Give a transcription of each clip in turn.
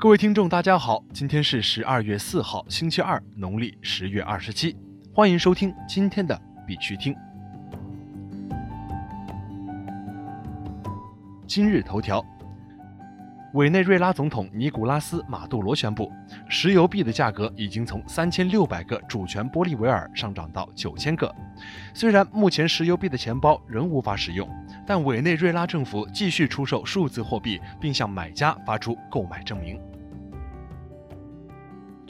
各位听众，大家好，今天是十二月四号，星期二，农历十月二十七，欢迎收听今天的必须听。今日头条：委内瑞拉总统尼古拉斯·马杜罗宣布，石油币的价格已经从三千六百个主权玻利维尔上涨到九千个。虽然目前石油币的钱包仍无法使用。但委内瑞拉政府继续出售数字货币，并向买家发出购买证明。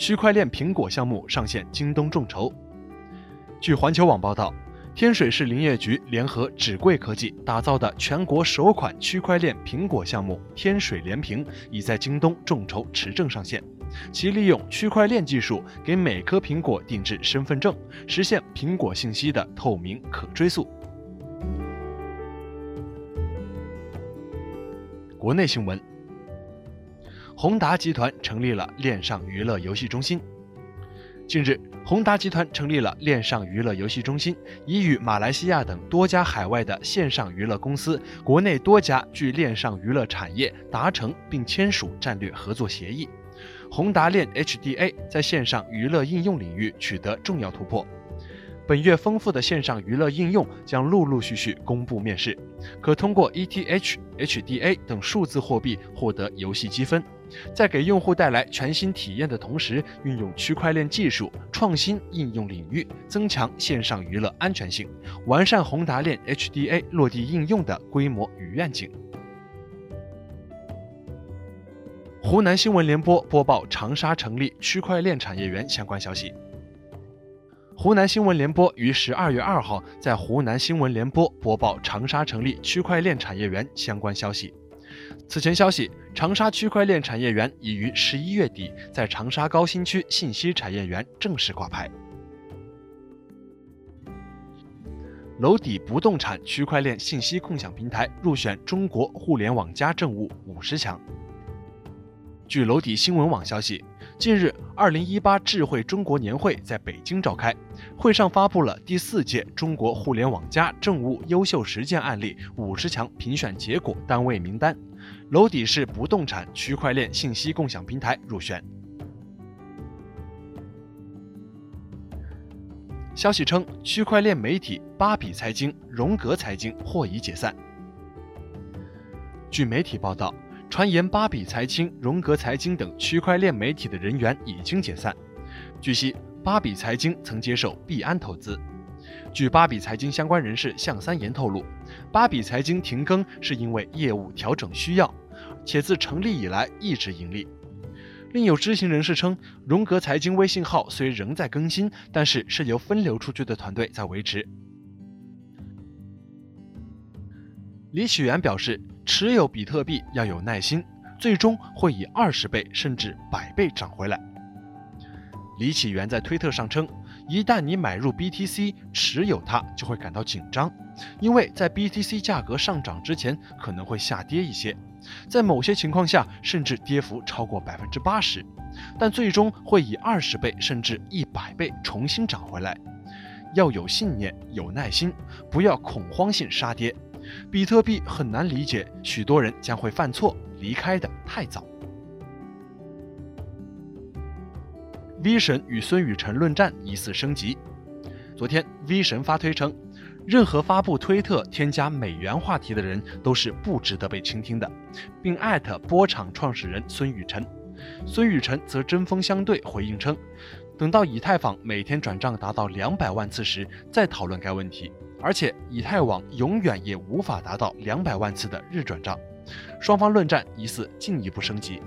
区块链苹果项目上线京东众筹。据环球网报道，天水市林业局联合纸贵科技打造的全国首款区块链苹果项目“天水连苹”已在京东众筹持证上线。其利用区块链技术，给每颗苹果定制身份证，实现苹果信息的透明可追溯。国内新闻：宏达集团成立了链上娱乐游戏中心。近日，宏达集团成立了链上娱乐游戏中心，已与马来西亚等多家海外的线上娱乐公司、国内多家具链上娱乐产业达成并签署战略合作协议。宏达链 HDA 在线上娱乐应用领域取得重要突破。本月丰富的线上娱乐应用将陆陆续续公布面世，可通过 ETH、HDA 等数字货币获得游戏积分，在给用户带来全新体验的同时，运用区块链技术创新应用领域，增强线上娱乐安全性，完善宏达链 HDA 落地应用的规模与愿景。湖南新闻联播播报长沙成立区块链产业园相关消息。湖南新闻联播于十二月二号在湖南新闻联播播报长沙成立区块链产业园相关消息。此前消息，长沙区块链产业园已于十一月底在长沙高新区信息产业园正式挂牌。楼底不动产区块链信息共享平台入选中国互联网加政务五十强。据楼底新闻网消息。近日，二零一八智慧中国年会在北京召开，会上发布了第四届中国互联网加政务优秀实践案例五十强评选结果单位名单，娄底市不动产区块链信息共享平台入选。消息称，区块链媒体八比财经、荣格财经或已解散。据媒体报道。传言八比财经、荣格财经等区块链媒体的人员已经解散。据悉，八比财经曾接受币安投资。据八比财经相关人士向三言透露，八比财经停更是因为业务调整需要，且自成立以来一直盈利。另有知情人士称，荣格财经微信号虽仍在更新，但是是由分流出去的团队在维持。李启源表示。持有比特币要有耐心，最终会以二十倍甚至百倍涨回来。李启源在推特上称，一旦你买入 BTC，持有它就会感到紧张，因为在 BTC 价格上涨之前可能会下跌一些，在某些情况下甚至跌幅超过百分之八十，但最终会以二十倍甚至一百倍重新涨回来。要有信念，有耐心，不要恐慌性杀跌。比特币很难理解，许多人将会犯错，离开的太早。V 神与孙雨晨论战疑似升级。昨天，V 神发推称，任何发布推特添加美元话题的人都是不值得被倾听的，并艾特波场创始人孙雨晨。孙雨晨则针锋相对回应称，等到以太坊每天转账达到两百万次时再讨论该问题。而且，以太网永远也无法达到两百万次的日转账，双方论战疑似进一步升级。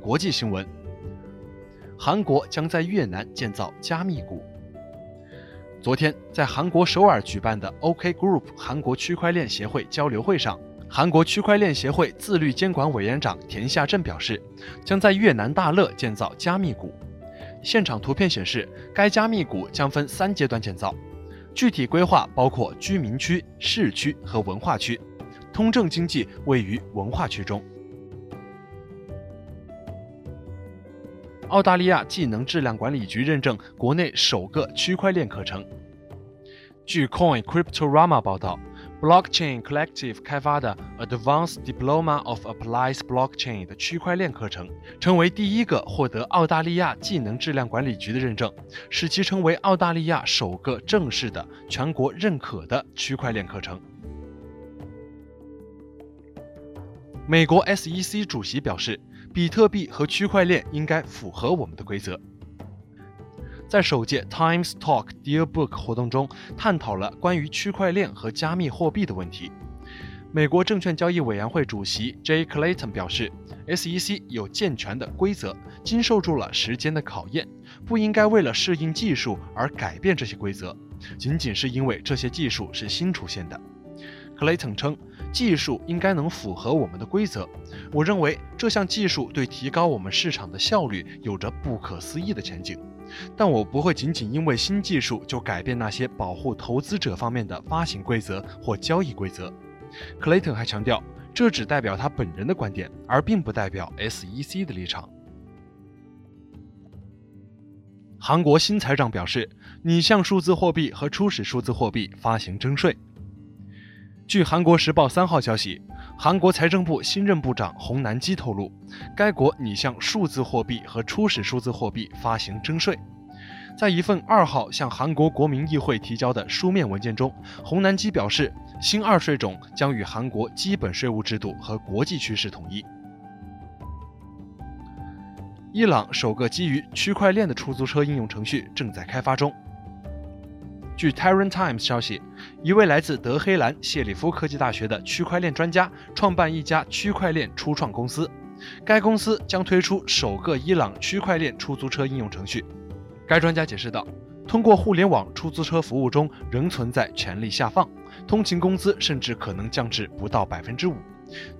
国际新闻：韩国将在越南建造加密谷。昨天，在韩国首尔举办的 OK Group 韩国区块链协会交流会上，韩国区块链协会自律监管委员长田夏镇表示，将在越南大乐建造加密谷。现场图片显示，该加密谷将分三阶段建造，具体规划包括居民区、市区和文化区，通证经济位于文化区中。澳大利亚技能质量管理局认证国内首个区块链课程。据 Coin Cryptorama 报道，Blockchain Collective 开发的 Advanced Diploma of Applied Blockchain 的区块链课程，成为第一个获得澳大利亚技能质量管理局的认证，使其成为澳大利亚首个正式的全国认可的区块链课程。美国 SEC 主席表示，比特币和区块链应该符合我们的规则。在首届 Times Talk Deal Book 活动中，探讨了关于区块链和加密货币的问题。美国证券交易委员会主席 Jay Clayton 表示，SEC 有健全的规则，经受住了时间的考验，不应该为了适应技术而改变这些规则，仅仅是因为这些技术是新出现的。Clayton 称，技术应该能符合我们的规则。我认为这项技术对提高我们市场的效率有着不可思议的前景。但我不会仅仅因为新技术就改变那些保护投资者方面的发行规则或交易规则。克雷顿还强调，这只代表他本人的观点，而并不代表 SEC 的立场。韩国新财长表示，拟向数字货币和初始数字货币发行征税。据韩国时报三号消息，韩国财政部新任部长洪南基透露，该国拟向数字货币和初始数字货币发行征税。在一份二号向韩国国民议会提交的书面文件中，洪南基表示，新二税种将与韩国基本税务制度和国际趋势统一。伊朗首个基于区块链的出租车应用程序正在开发中。据《Tehran Times》消息，一位来自德黑兰谢里夫科技大学的区块链专家创办一家区块链初创公司，该公司将推出首个伊朗区块链出租车应用程序。该专家解释道：“通过互联网出租车服务中仍存在权力下放，通勤工资甚至可能降至不到百分之五。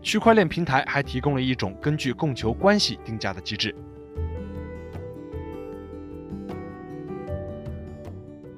区块链平台还提供了一种根据供求关系定价的机制。”